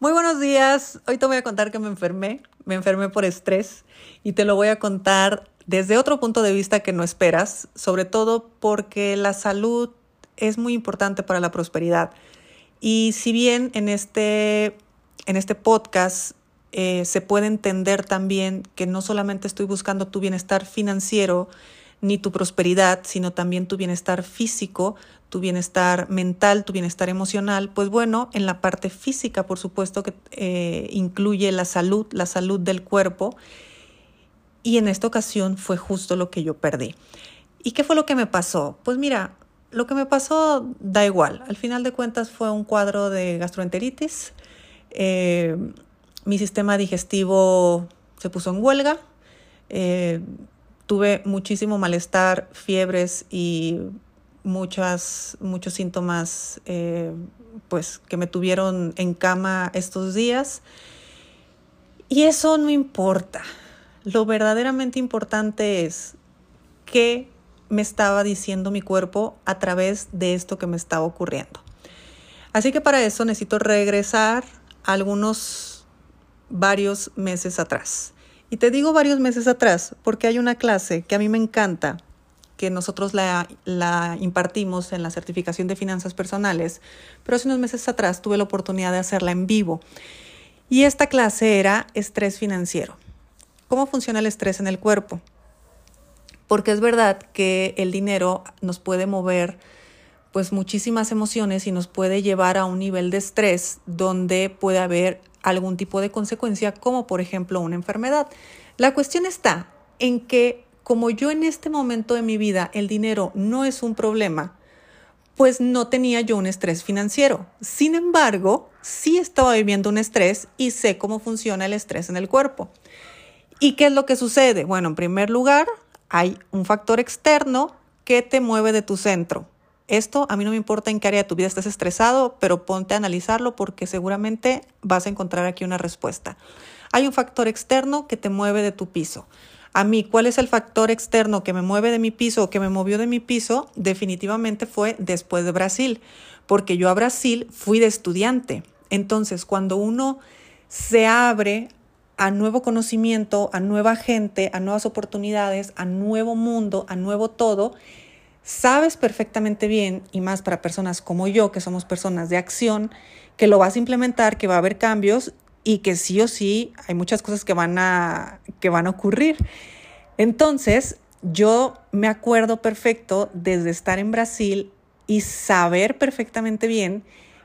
Muy buenos días. Hoy te voy a contar que me enfermé. Me enfermé por estrés y te lo voy a contar desde otro punto de vista que no esperas, sobre todo porque la salud es muy importante para la prosperidad. Y si bien en este, en este podcast eh, se puede entender también que no solamente estoy buscando tu bienestar financiero, ni tu prosperidad, sino también tu bienestar físico, tu bienestar mental, tu bienestar emocional, pues bueno, en la parte física, por supuesto, que eh, incluye la salud, la salud del cuerpo. Y en esta ocasión fue justo lo que yo perdí. ¿Y qué fue lo que me pasó? Pues mira, lo que me pasó da igual. Al final de cuentas fue un cuadro de gastroenteritis. Eh, mi sistema digestivo se puso en huelga. Eh, tuve muchísimo malestar, fiebres y muchas, muchos síntomas eh, pues, que me tuvieron en cama estos días. Y eso no importa. Lo verdaderamente importante es qué me estaba diciendo mi cuerpo a través de esto que me estaba ocurriendo. Así que para eso necesito regresar algunos varios meses atrás. Y te digo varios meses atrás porque hay una clase que a mí me encanta, que nosotros la, la, impartimos en la certificación de finanzas personales, pero hace unos meses atrás tuve la oportunidad de hacerla en vivo. Y esta clase era estrés financiero. ¿Cómo funciona el estrés en el cuerpo? Porque es verdad que el dinero nos puede mover pues muchísimas emociones y nos puede llevar a un nivel de estrés donde puede haber algún tipo de consecuencia, como por ejemplo una enfermedad. La cuestión está en que como yo en este momento de mi vida el dinero no es un problema, pues no tenía yo un estrés financiero. Sin embargo, sí estaba viviendo un estrés y sé cómo funciona el estrés en el cuerpo. ¿Y qué es lo que sucede? Bueno, en primer lugar, hay un factor externo que te mueve de tu centro. Esto a mí no me importa en qué área de tu vida estés estresado, pero ponte a analizarlo porque seguramente vas a encontrar aquí una respuesta. Hay un factor externo que te mueve de tu piso. A mí, ¿cuál es el factor externo que me mueve de mi piso o que me movió de mi piso? Definitivamente fue después de Brasil, porque yo a Brasil fui de estudiante. Entonces, cuando uno se abre a nuevo conocimiento, a nueva gente, a nuevas oportunidades, a nuevo mundo, a nuevo todo, sabes perfectamente bien, y más para personas como yo, que somos personas de acción, que lo vas a implementar, que va a haber cambios y que sí o sí hay muchas cosas que van a, que van a ocurrir. Entonces, yo me acuerdo perfecto desde estar en Brasil y saber perfectamente bien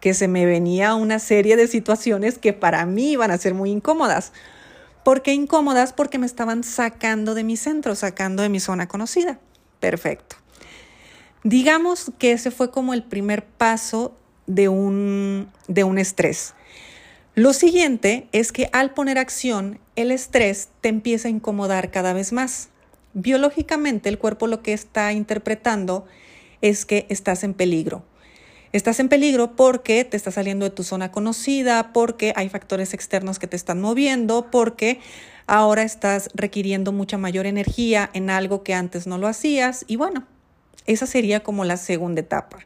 que se me venía una serie de situaciones que para mí iban a ser muy incómodas. ¿Por qué incómodas? Porque me estaban sacando de mi centro, sacando de mi zona conocida. Perfecto. Digamos que ese fue como el primer paso de un, de un estrés. Lo siguiente es que al poner acción, el estrés te empieza a incomodar cada vez más. Biológicamente, el cuerpo lo que está interpretando es que estás en peligro. Estás en peligro porque te está saliendo de tu zona conocida, porque hay factores externos que te están moviendo, porque ahora estás requiriendo mucha mayor energía en algo que antes no lo hacías y bueno, esa sería como la segunda etapa.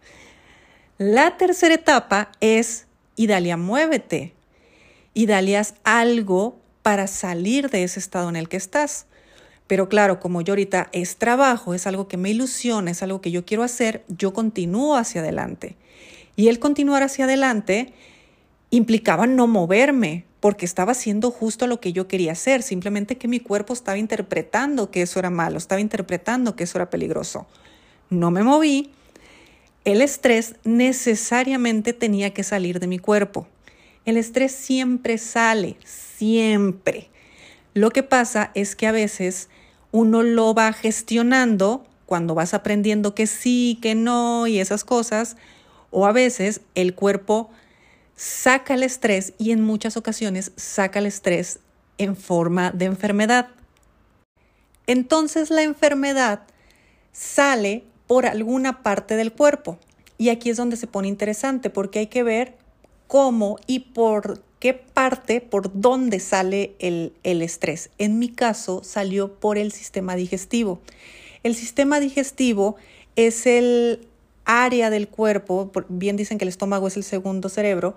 La tercera etapa es, Idalia, muévete. Idalia, haz algo para salir de ese estado en el que estás. Pero claro, como yo ahorita es trabajo, es algo que me ilusiona, es algo que yo quiero hacer, yo continúo hacia adelante. Y el continuar hacia adelante implicaba no moverme, porque estaba haciendo justo lo que yo quería hacer, simplemente que mi cuerpo estaba interpretando que eso era malo, estaba interpretando que eso era peligroso no me moví, el estrés necesariamente tenía que salir de mi cuerpo. El estrés siempre sale, siempre. Lo que pasa es que a veces uno lo va gestionando cuando vas aprendiendo que sí, que no y esas cosas, o a veces el cuerpo saca el estrés y en muchas ocasiones saca el estrés en forma de enfermedad. Entonces la enfermedad sale por alguna parte del cuerpo. Y aquí es donde se pone interesante porque hay que ver cómo y por qué parte, por dónde sale el, el estrés. En mi caso salió por el sistema digestivo. El sistema digestivo es el área del cuerpo, bien dicen que el estómago es el segundo cerebro,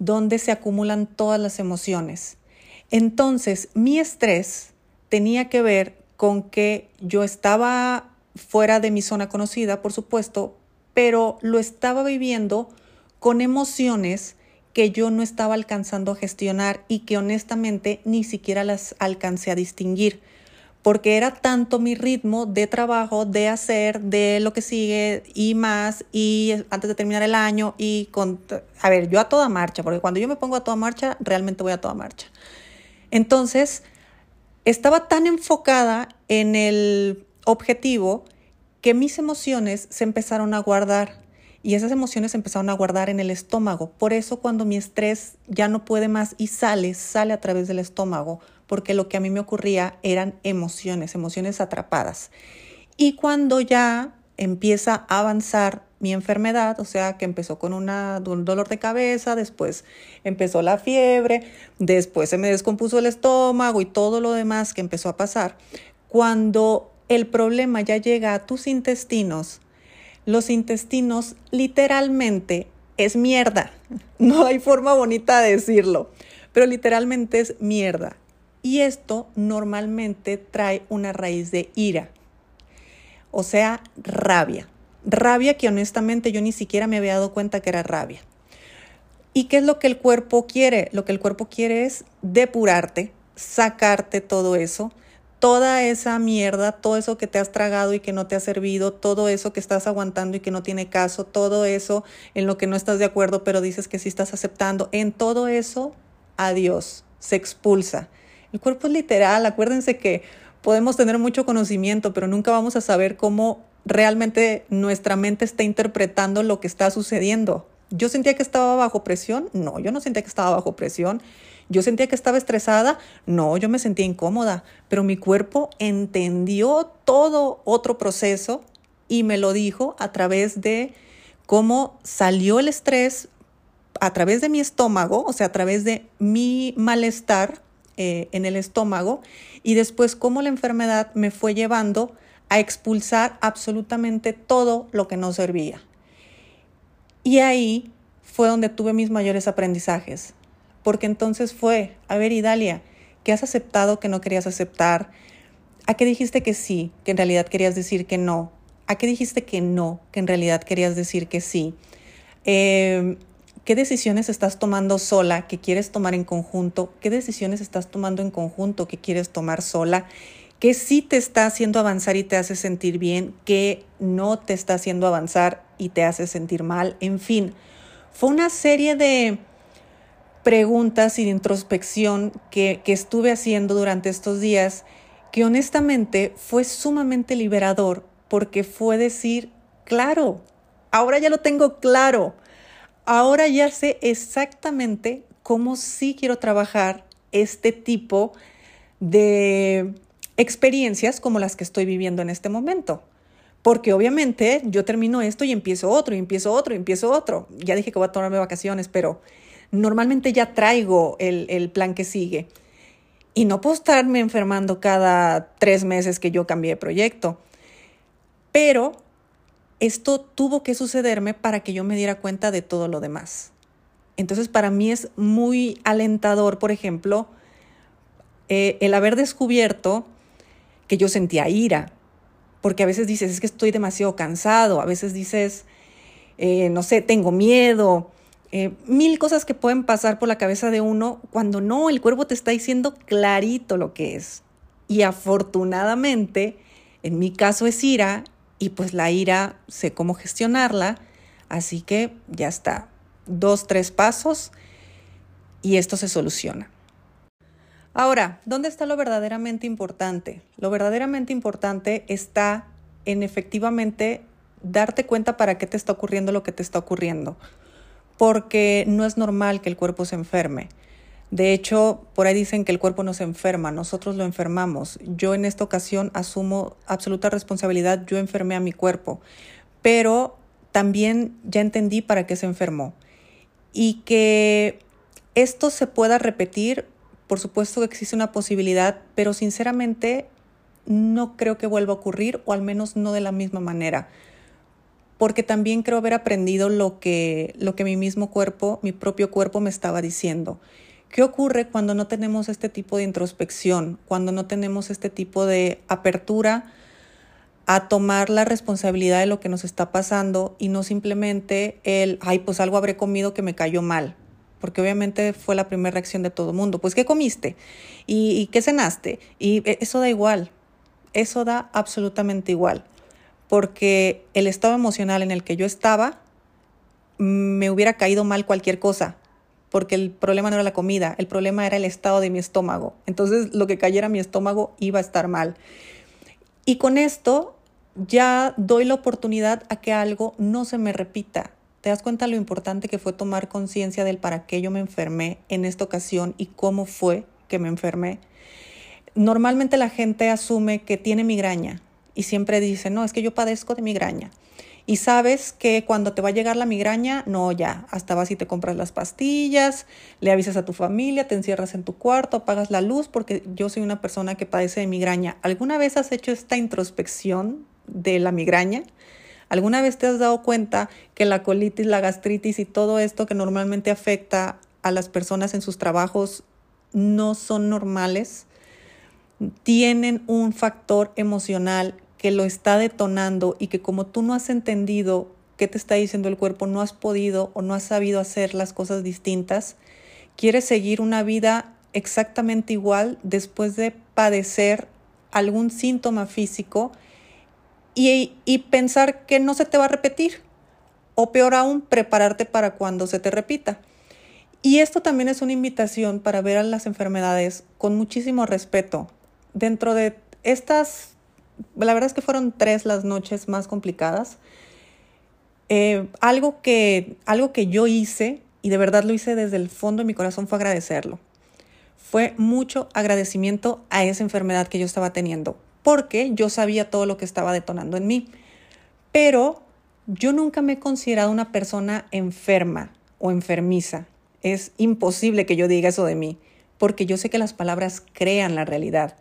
donde se acumulan todas las emociones. Entonces, mi estrés tenía que ver con que yo estaba fuera de mi zona conocida, por supuesto, pero lo estaba viviendo con emociones que yo no estaba alcanzando a gestionar y que honestamente ni siquiera las alcancé a distinguir, porque era tanto mi ritmo de trabajo, de hacer, de lo que sigue y más, y antes de terminar el año y con, a ver, yo a toda marcha, porque cuando yo me pongo a toda marcha, realmente voy a toda marcha. Entonces, estaba tan enfocada en el objetivo que mis emociones se empezaron a guardar y esas emociones se empezaron a guardar en el estómago. Por eso cuando mi estrés ya no puede más y sale, sale a través del estómago, porque lo que a mí me ocurría eran emociones, emociones atrapadas. Y cuando ya empieza a avanzar mi enfermedad, o sea, que empezó con una, un dolor de cabeza, después empezó la fiebre, después se me descompuso el estómago y todo lo demás que empezó a pasar. Cuando el problema ya llega a tus intestinos, los intestinos literalmente es mierda. No hay forma bonita de decirlo, pero literalmente es mierda. Y esto normalmente trae una raíz de ira, o sea, rabia. Rabia que honestamente yo ni siquiera me había dado cuenta que era rabia. ¿Y qué es lo que el cuerpo quiere? Lo que el cuerpo quiere es depurarte, sacarte todo eso, toda esa mierda, todo eso que te has tragado y que no te ha servido, todo eso que estás aguantando y que no tiene caso, todo eso en lo que no estás de acuerdo, pero dices que sí estás aceptando, en todo eso, adiós, se expulsa. El cuerpo es literal, acuérdense que podemos tener mucho conocimiento, pero nunca vamos a saber cómo realmente nuestra mente está interpretando lo que está sucediendo. Yo sentía que estaba bajo presión, no, yo no sentía que estaba bajo presión. Yo sentía que estaba estresada, no, yo me sentía incómoda, pero mi cuerpo entendió todo otro proceso y me lo dijo a través de cómo salió el estrés a través de mi estómago, o sea, a través de mi malestar eh, en el estómago, y después cómo la enfermedad me fue llevando a expulsar absolutamente todo lo que no servía. Y ahí fue donde tuve mis mayores aprendizajes porque entonces fue, a ver, Idalia, ¿qué has aceptado que no querías aceptar? ¿A qué dijiste que sí, que en realidad querías decir que no? ¿A qué dijiste que no, que en realidad querías decir que sí? Em, ¿Qué decisiones estás tomando sola que quieres tomar en conjunto? ¿Qué decisiones estás tomando en conjunto que quieres tomar sola? ¿Qué sí te está haciendo avanzar y te hace sentir bien? ¿Qué no te está haciendo avanzar y te hace sentir mal? En fin, fue una serie de preguntas y de introspección que, que estuve haciendo durante estos días, que honestamente fue sumamente liberador porque fue decir, claro, ahora ya lo tengo claro, ahora ya sé exactamente cómo sí quiero trabajar este tipo de experiencias como las que estoy viviendo en este momento. Porque obviamente yo termino esto y empiezo otro, y empiezo otro, y empiezo otro. Ya dije que voy a tomarme vacaciones, pero normalmente ya traigo el, plan que sigue. Y no puedo estarme enfermando cada tres meses que yo cambié de proyecto. Pero esto tuvo que sucederme para que yo me diera cuenta de todo lo demás. Entonces para mí es muy alentador, por ejemplo, eh, el haber descubierto que yo sentía ira, porque a veces dices, es que estoy demasiado cansado, a veces dices, eh, no sé, tengo miedo, eh, mil cosas que pueden pasar por la cabeza de uno cuando no, el cuerpo te está diciendo clarito lo que es. Y afortunadamente, en mi caso es ira, y pues la ira sé cómo gestionarla, así que ya está. Dos, tres pasos y esto se soluciona. Ahora, ¿dónde está lo verdaderamente importante? Lo verdaderamente importante está en efectivamente darte cuenta para qué te está ocurriendo lo que te está ocurriendo porque no es normal que el cuerpo se enferme. De hecho, por ahí dicen que el cuerpo no se enferma, nosotros lo enfermamos. Yo en esta ocasión asumo absoluta responsabilidad, yo enfermé a mi cuerpo, pero también ya entendí para qué se enfermó. Y que esto se pueda repetir, por supuesto que existe una posibilidad, pero sinceramente no creo que vuelva a ocurrir, o al menos no de la misma manera porque también creo haber aprendido lo que, lo que mi mismo cuerpo, mi propio cuerpo me estaba diciendo. ¿Qué ocurre cuando no tenemos este tipo de introspección, cuando no tenemos este tipo de apertura a tomar la responsabilidad de lo que nos está pasando y no simplemente el, ay, pues algo habré comido que me cayó mal? Porque obviamente fue la primera reacción de todo el mundo. Pues, ¿qué comiste? ¿Y, ¿Y qué cenaste? Y e, eso da igual. Eso da absolutamente igual. Porque el estado emocional en el que yo estaba me hubiera caído mal cualquier cosa porque el problema no era la comida, el problema era el estado de mi estómago. Entonces lo que cayera mi estómago iba a estar mal. Y con esto ya doy la oportunidad a que algo no se me repita. ¿Te das cuenta lo importante que fue tomar conciencia del para qué yo me enfermé en esta ocasión y cómo fue que me enfermé? Normalmente la gente asume que tiene migraña y siempre dice, no, es que yo padezco de migraña y sabes que cuando te va a llegar la migraña, no, ya, hasta vas y te compras las pastillas, le avisas a tu familia, te encierras en tu cuarto, apagas la luz, porque yo soy una persona que padece de migraña. ¿Alguna vez has hecho esta introspección de la migraña? ¿Alguna vez te has dado cuenta que la colitis, la gastritis y todo esto que normalmente afecta a las personas en sus trabajos no son normales? Tienen un factor emocional que lo está detonando y que como tú no has entendido qué te está diciendo el cuerpo, no has podido o no has sabido hacer las cosas distintas, quieres seguir una vida exactamente igual después de padecer algún síntoma físico y, y, pensar que no se te va a repetir o peor aún, prepararte para cuando se te repita. Y esto también es una invitación para ver a las enfermedades con muchísimo respeto. Dentro de estas la verdad es que fueron tres las noches más complicadas. Eh, algo, que, algo que yo hice, y de verdad lo hice desde el fondo de mi corazón, fue agradecerlo. Fue mucho agradecimiento a esa enfermedad que yo estaba teniendo, porque yo sabía todo lo que estaba detonando en mí. Pero yo nunca me he considerado una persona enferma o enfermiza. Es imposible que yo diga eso de mí, porque yo sé que las palabras crean la realidad.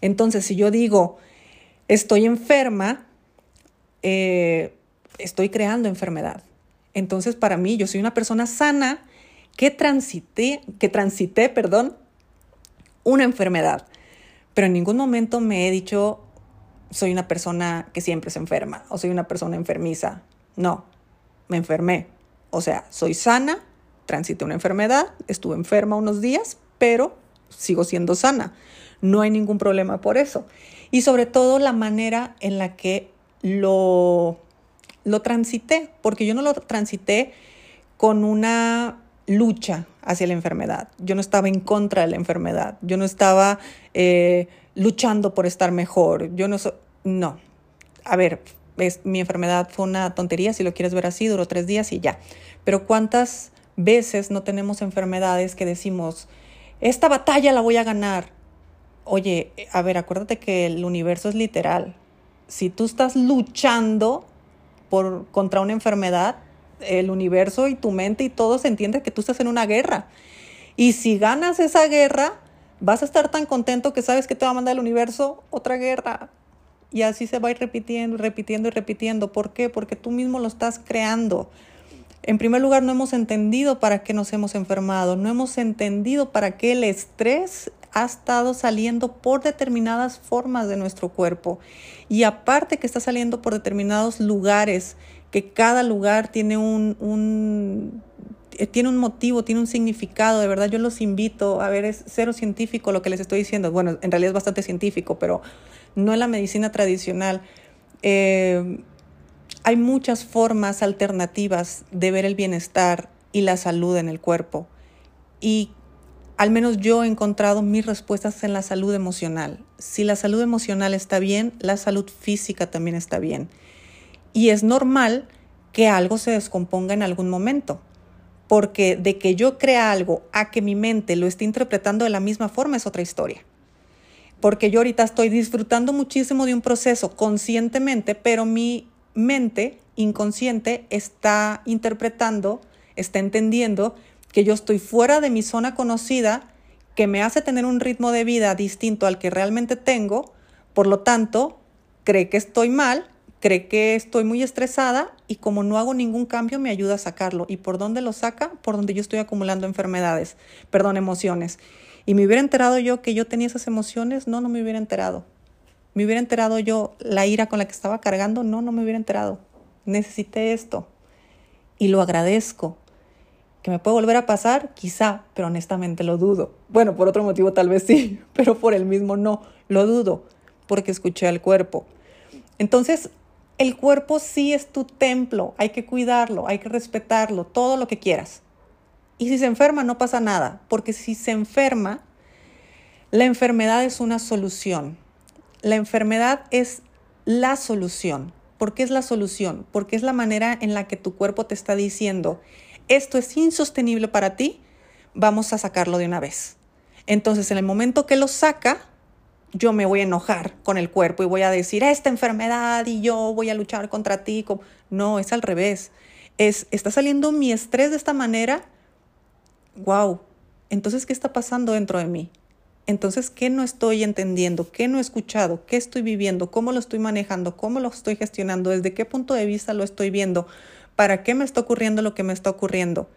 Entonces, si yo digo, estoy enferma, eh, estoy creando enfermedad. Entonces, para mí, yo soy una persona sana que transité, que transité, perdón, una enfermedad. Pero en ningún momento me he dicho, soy una persona que siempre se enferma o soy una persona enfermiza. No, me enfermé. O sea, soy sana, transité una enfermedad, estuve enferma unos días, pero sigo siendo sana. No hay ningún problema por eso y sobre todo la manera en la que lo, lo transité, porque yo no lo transité con una lucha hacia la enfermedad. Yo no estaba en contra de la enfermedad. Yo no estaba eh, luchando por estar mejor. Yo no no. A ver, es, mi enfermedad fue una tontería, si lo quieres ver así, duró tres días y ya. Pero ¿cuántas veces no tenemos enfermedades que decimos, esta batalla la voy a ganar? Oye, a ver, acuérdate que el universo es literal. Si tú estás luchando por, contra una enfermedad, el universo y tu mente y todo se entiende que tú estás en una guerra. Y si ganas esa guerra, vas a estar tan contento que sabes que te va a mandar el universo otra guerra. Y así se va a ir repitiendo, repitiendo y repitiendo. ¿Por qué? Porque tú mismo lo estás creando. En primer lugar, no hemos entendido para qué nos hemos enfermado, no hemos entendido para qué el estrés ha estado saliendo por determinadas formas de nuestro cuerpo. Y aparte que está saliendo por determinados lugares, que cada lugar tiene un, eh, tiene un motivo, tiene un significado, de verdad yo los invito a ver, es cero científico lo que les estoy diciendo, bueno, en realidad es bastante científico, pero no es la medicina tradicional. Eh, hay muchas formas alternativas de ver el bienestar y la salud en el cuerpo. Y al menos yo he encontrado mis respuestas en la salud emocional. Si la salud emocional está bien, la salud física también está bien. Y es normal que algo se descomponga en algún momento, porque de que yo crea algo a que mi mente lo esté interpretando de la misma forma es otra historia. Porque yo ahorita estoy disfrutando muchísimo de un proceso conscientemente, pero mi mente inconsciente está interpretando, está entendiendo que yo estoy fuera de mi zona conocida, que me hace tener un ritmo de vida distinto al que realmente tengo, por lo tanto, cree que estoy mal, cree que estoy muy estresada y como no hago ningún cambio me ayuda a sacarlo. ¿Y por dónde lo saca? Por donde yo estoy acumulando enfermedades, perdón, emociones. Y me hubiera enterado yo que yo tenía esas emociones, no, no me hubiera enterado. Me hubiera enterado yo la ira con la que estaba cargando, no, no me hubiera enterado. Necesité esto y lo agradezco. ¿Que me puede volver a pasar? Quizá, pero honestamente lo dudo. Bueno, por otro motivo tal vez sí, pero por el mismo no, lo dudo, porque escuché al cuerpo. Entonces, el cuerpo sí es tu templo, hay que cuidarlo, hay que respetarlo, todo lo que quieras. Y si se enferma, no pasa nada, porque si se enferma, la enfermedad es una solución. La enfermedad es la solución. ¿Por qué es la solución? Porque es la manera en la que tu cuerpo te está diciendo, esto es insostenible para ti, vamos a sacarlo de una vez. Entonces, en el momento que lo saca, yo me voy a enojar con el cuerpo y voy a decir, esta enfermedad y yo voy a luchar contra ti. No, es al revés. Es, está saliendo mi estrés de esta manera. Wow. Entonces, ¿qué está pasando dentro de mí? Entonces, ¿qué no estoy entendiendo? ¿Qué no he escuchado? ¿Qué estoy viviendo? ¿Cómo lo estoy manejando? ¿Cómo lo estoy gestionando? ¿Desde qué punto de vista lo estoy viendo? ¿Para qué me está ocurriendo lo que me está ocurriendo?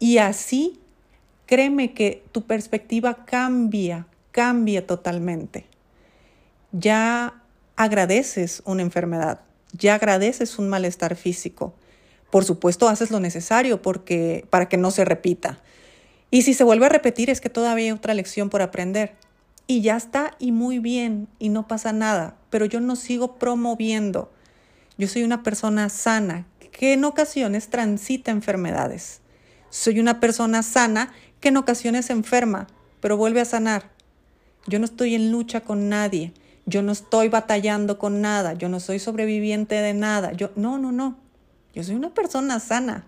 Y así, créeme que tu perspectiva cambia, cambia totalmente ya agradeces una enfermedad, ya agradeces un malestar físico. Por supuesto, haces lo necesario porque, para que no se repita. Y si se vuelve a repetir es que todavía hay otra lección por aprender. Y ya está y muy bien y no pasa nada, pero yo no sigo promoviendo. Yo soy una persona sana que en ocasiones transita enfermedades. Soy una persona sana que en ocasiones enferma, pero vuelve a sanar. Yo no estoy en lucha con nadie. Yo no estoy batallando con nada, yo no soy sobreviviente de nada. Yo no, no, no. Yo soy una persona sana.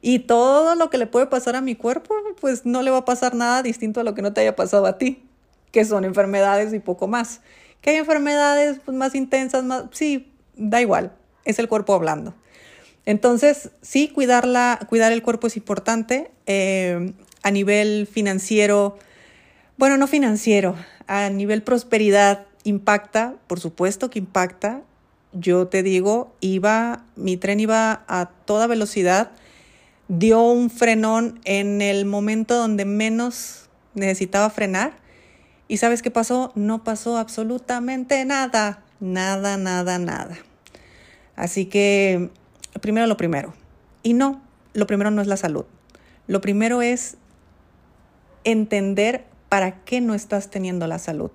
Y todo lo que le puede pasar a mi cuerpo, pues no le va a pasar nada distinto a lo que no te haya pasado a ti, que son enfermedades y poco más. Que hay enfermedades pues, más intensas, más, sí, da igual, es el cuerpo hablando. Entonces, sí, cuidar el cuerpo es importante. Eh, a nivel financiero, bueno, no financiero, a nivel prosperidad, impacta, por supuesto que impacta. Yo te digo, iba, mi tren iba a toda velocidad, dio un frenón en el momento donde menos necesitaba frenar. ¿Y sabes qué pasó? No pasó absolutamente nada, nada, nada, nada. Así que, primero lo primero. Y no, lo primero no es la salud. Lo primero es entender para qué no estás teniendo la salud.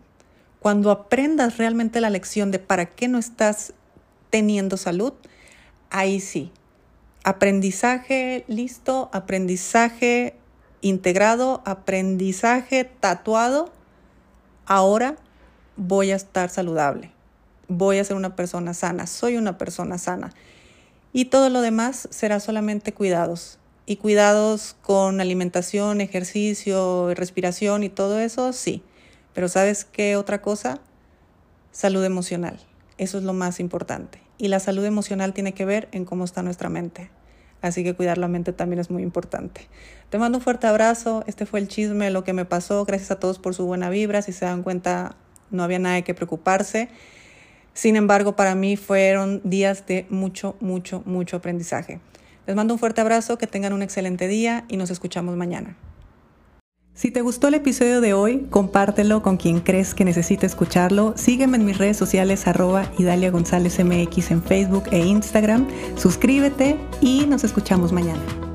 Cuando aprendas realmente la lección de para qué no estás teniendo salud, ahí sí. Aprendizaje listo, aprendizaje integrado, aprendizaje tatuado. Ahora voy a estar saludable. Voy a ser una persona sana. Soy una persona sana. Y todo lo demás será solamente cuidados. Y cuidados con alimentación, ejercicio, respiración y todo eso, sí. Pero ¿sabes qué otra cosa? Salud emocional. Eso es lo más importante. Y la salud emocional tiene que ver en cómo está nuestra mente. Así que cuidar la mente también es muy importante. Te mando un fuerte abrazo. Este fue el chisme, lo que me pasó. Gracias a todos por su buena vibra. Si se dan cuenta, no había nada de que preocuparse. Sin embargo, para mí fueron días de mucho, mucho, mucho aprendizaje. Les mando un fuerte abrazo, que tengan un excelente día y nos escuchamos mañana. Si te gustó el episodio de hoy, compártelo con quien crees que necesite escucharlo. Sígueme en mis redes sociales arroba Idalia González MX en Facebook e Instagram. Suscríbete y nos escuchamos mañana.